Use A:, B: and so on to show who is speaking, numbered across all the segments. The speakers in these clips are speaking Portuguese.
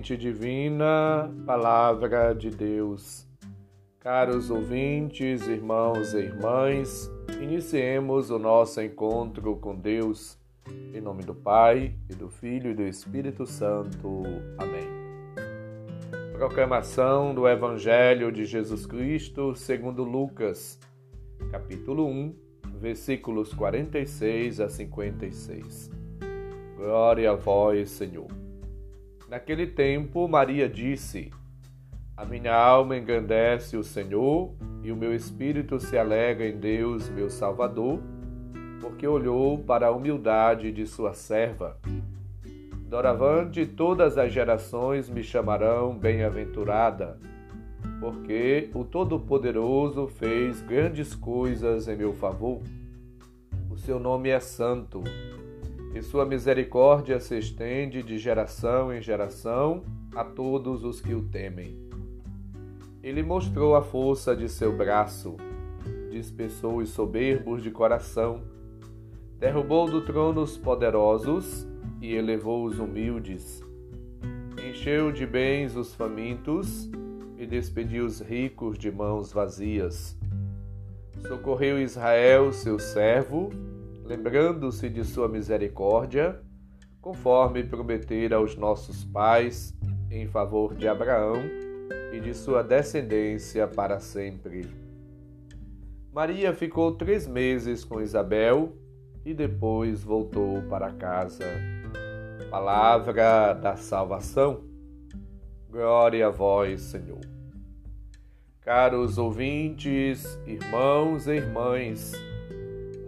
A: Divina, palavra de Deus. Caros ouvintes, irmãos e irmãs, iniciemos o nosso encontro com Deus. Em nome do Pai, e do Filho e do Espírito Santo. Amém. Proclamação do Evangelho de Jesus Cristo segundo Lucas, capítulo 1, versículos 46 a 56. Glória a vós, Senhor. Naquele tempo, Maria disse: A minha alma engrandece o Senhor, e o meu espírito se alegra em Deus, meu Salvador, porque olhou para a humildade de sua serva. Doravante todas as gerações me chamarão bem-aventurada, porque o Todo-Poderoso fez grandes coisas em meu favor. O seu nome é santo e sua misericórdia se estende de geração em geração a todos os que o temem. Ele mostrou a força de seu braço, dispersou os soberbos de coração, derrubou do trono os poderosos e elevou os humildes. Encheu de bens os famintos e despediu os ricos de mãos vazias. Socorreu Israel, seu servo, lembrando-se de sua misericórdia, conforme prometera aos nossos pais, em favor de Abraão e de sua descendência para sempre. Maria ficou três meses com Isabel e depois voltou para casa. Palavra da salvação. Glória a vós, Senhor. Caros ouvintes, irmãos e irmãs,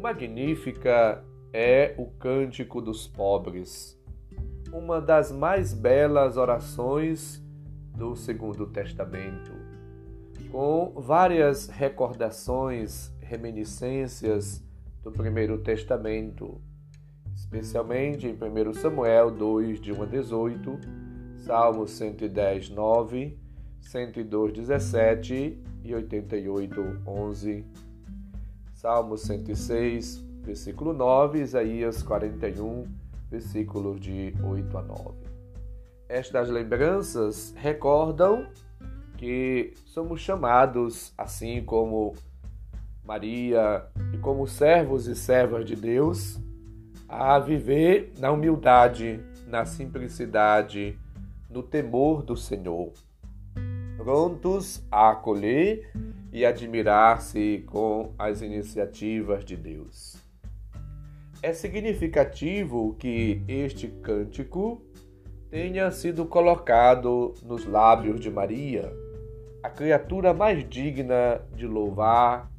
A: Magnífica é o Cântico dos Pobres, uma das mais belas orações do Segundo Testamento, com várias recordações, reminiscências do Primeiro Testamento, especialmente em 1 Samuel 2, de 1 a 18, Salmo 110, 9, 102, 17 e 88, 11 Salmo 106, versículo 9, Isaías 41, versículos de 8 a 9. Estas lembranças recordam que somos chamados, assim como Maria e como servos e servas de Deus, a viver na humildade, na simplicidade, no temor do Senhor, prontos a acolher e admirar-se com as iniciativas de Deus. É significativo que este cântico tenha sido colocado nos lábios de Maria, a criatura mais digna de louvar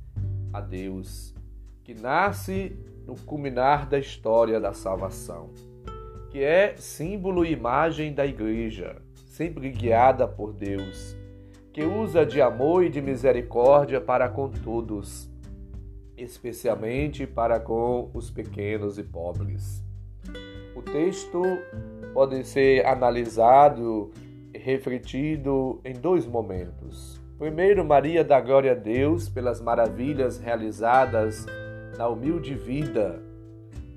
A: a Deus, que nasce no culminar da história da salvação, que é símbolo e imagem da Igreja, sempre guiada por Deus que usa de amor e de misericórdia para com todos, especialmente para com os pequenos e pobres. O texto pode ser analisado e refletido em dois momentos. Primeiro, Maria dá glória a Deus pelas maravilhas realizadas na humilde vida,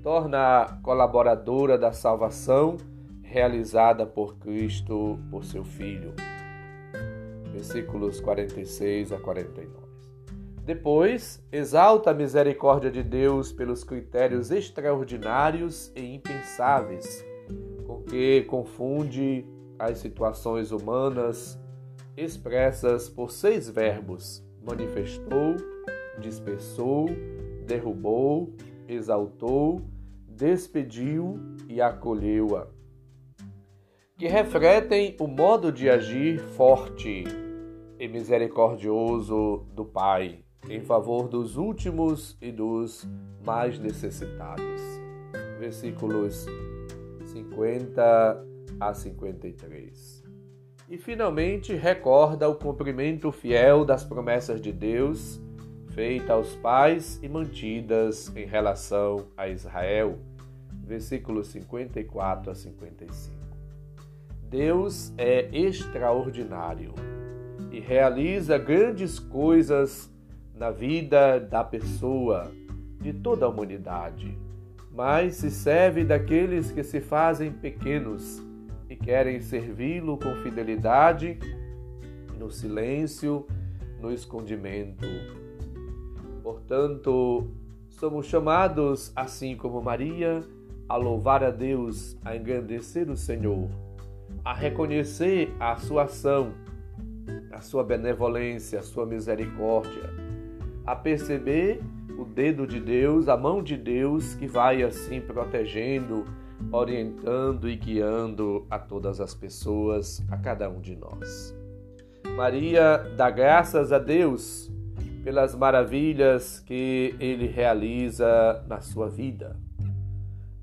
A: torna colaboradora da salvação realizada por Cristo, por seu Filho versículos 46 a 49. Depois, exalta a misericórdia de Deus pelos critérios extraordinários e impensáveis com que confunde as situações humanas expressas por seis verbos: manifestou, dispersou, derrubou, exaltou, despediu e acolheu-a, que refletem o modo de agir forte e misericordioso do Pai em favor dos últimos e dos mais necessitados. Versículos 50 a 53. E finalmente recorda o cumprimento fiel das promessas de Deus feitas aos pais e mantidas em relação a Israel. Versículos 54 a 55. Deus é extraordinário e realiza grandes coisas na vida da pessoa, de toda a humanidade, mas se serve daqueles que se fazem pequenos, e querem servi-lo com fidelidade, no silêncio, no escondimento. Portanto, somos chamados, assim como Maria, a louvar a Deus, a engrandecer o Senhor, a reconhecer a sua ação, a sua benevolência, a sua misericórdia, a perceber o dedo de Deus, a mão de Deus que vai assim protegendo, orientando e guiando a todas as pessoas, a cada um de nós. Maria dá graças a Deus pelas maravilhas que ele realiza na sua vida.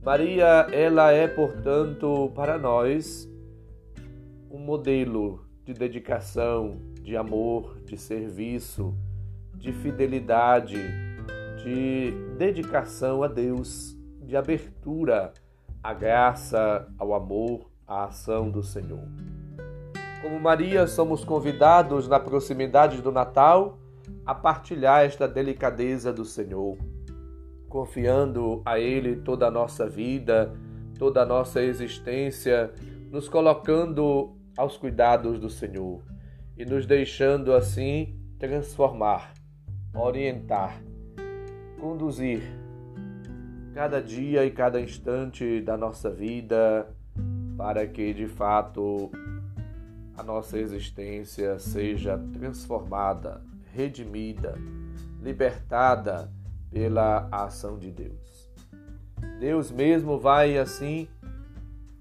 A: Maria, ela é, portanto, para nós um modelo de dedicação, de amor, de serviço, de fidelidade, de dedicação a Deus, de abertura à graça, ao amor, à ação do Senhor. Como Maria, somos convidados na proximidade do Natal a partilhar esta delicadeza do Senhor, confiando a Ele toda a nossa vida, toda a nossa existência, nos colocando aos cuidados do Senhor e nos deixando assim transformar, orientar, conduzir cada dia e cada instante da nossa vida para que de fato a nossa existência seja transformada, redimida, libertada pela ação de Deus. Deus mesmo vai assim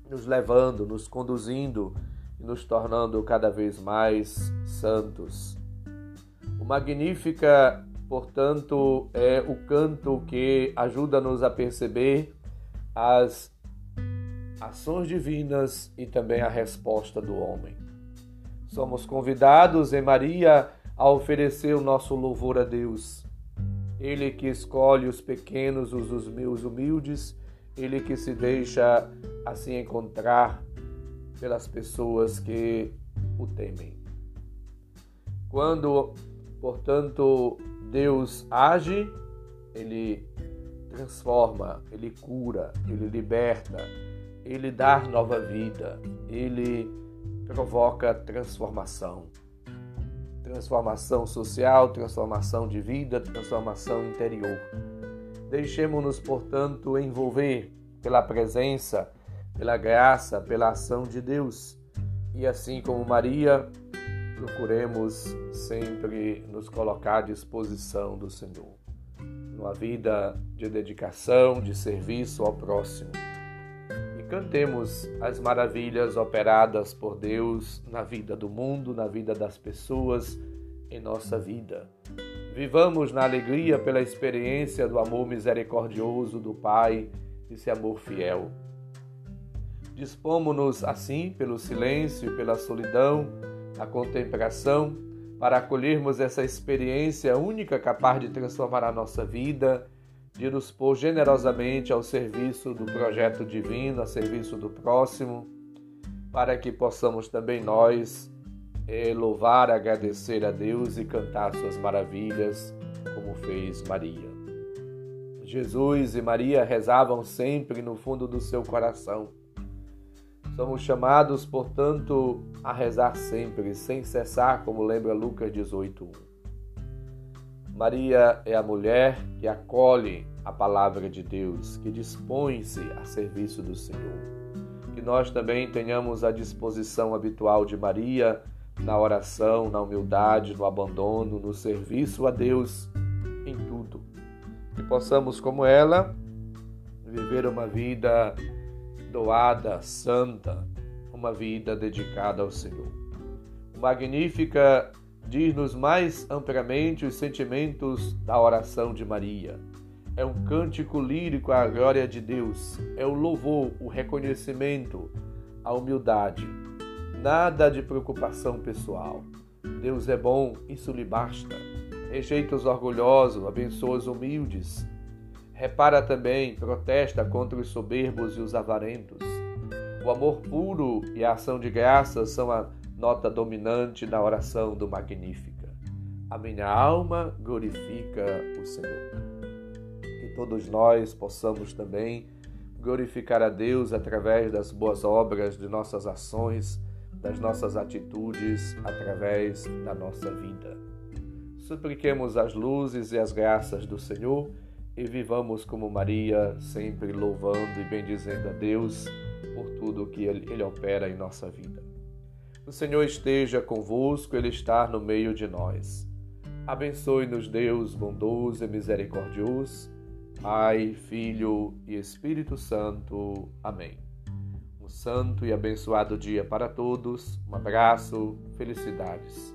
A: nos levando, nos conduzindo e nos tornando cada vez mais santos. O Magnífica, portanto, é o canto que ajuda-nos a perceber as ações divinas e também a resposta do homem. Somos convidados em Maria a oferecer o nosso louvor a Deus. Ele que escolhe os pequenos, os meus humildes, ele que se deixa assim encontrar pelas pessoas que o temem. Quando, portanto, Deus age, ele transforma, ele cura, ele liberta, ele dá nova vida, ele provoca transformação. Transformação social, transformação de vida, transformação interior. Deixemos-nos, portanto, envolver pela presença, pela graça, pela ação de Deus. E assim como Maria, procuremos sempre nos colocar à disposição do Senhor. Numa vida de dedicação, de serviço ao próximo cantemos as maravilhas operadas por Deus na vida do mundo, na vida das pessoas, em nossa vida. Vivamos na alegria pela experiência do amor misericordioso do Pai, esse amor fiel. Dispomos-nos assim, pelo silêncio, pela solidão, a contemplação, para acolhermos essa experiência única capaz de transformar a nossa vida de nos pôr generosamente ao serviço do projeto divino, a serviço do próximo, para que possamos também nós é, louvar, agradecer a Deus e cantar suas maravilhas, como fez Maria. Jesus e Maria rezavam sempre no fundo do seu coração. Somos chamados, portanto, a rezar sempre, sem cessar, como lembra Lucas 18:1. Maria é a mulher que acolhe a palavra de Deus, que dispõe-se a serviço do Senhor. Que nós também tenhamos a disposição habitual de Maria na oração, na humildade, no abandono, no serviço a Deus em tudo. Que possamos, como ela, viver uma vida doada, santa, uma vida dedicada ao Senhor. Magnífica diz-nos mais amplamente os sentimentos da oração de Maria. É um cântico lírico à glória de Deus, é o louvor, o reconhecimento, a humildade. Nada de preocupação pessoal. Deus é bom, isso lhe basta. Rejeita os orgulhosos, abençoa os humildes. Repara também, protesta contra os soberbos e os avarentos. O amor puro e a ação de graça são a nota dominante na oração do Magnífica. A minha alma glorifica o Senhor. Que todos nós possamos também glorificar a Deus através das boas obras de nossas ações, das nossas atitudes, através da nossa vida. Supliquemos as luzes e as graças do Senhor e vivamos como Maria, sempre louvando e bendizendo a Deus por tudo que Ele, Ele opera em nossa vida. O Senhor esteja convosco, Ele está no meio de nós. Abençoe-nos, Deus bondoso e misericordioso, Pai, Filho e Espírito Santo. Amém. Um santo e abençoado dia para todos. Um abraço, felicidades.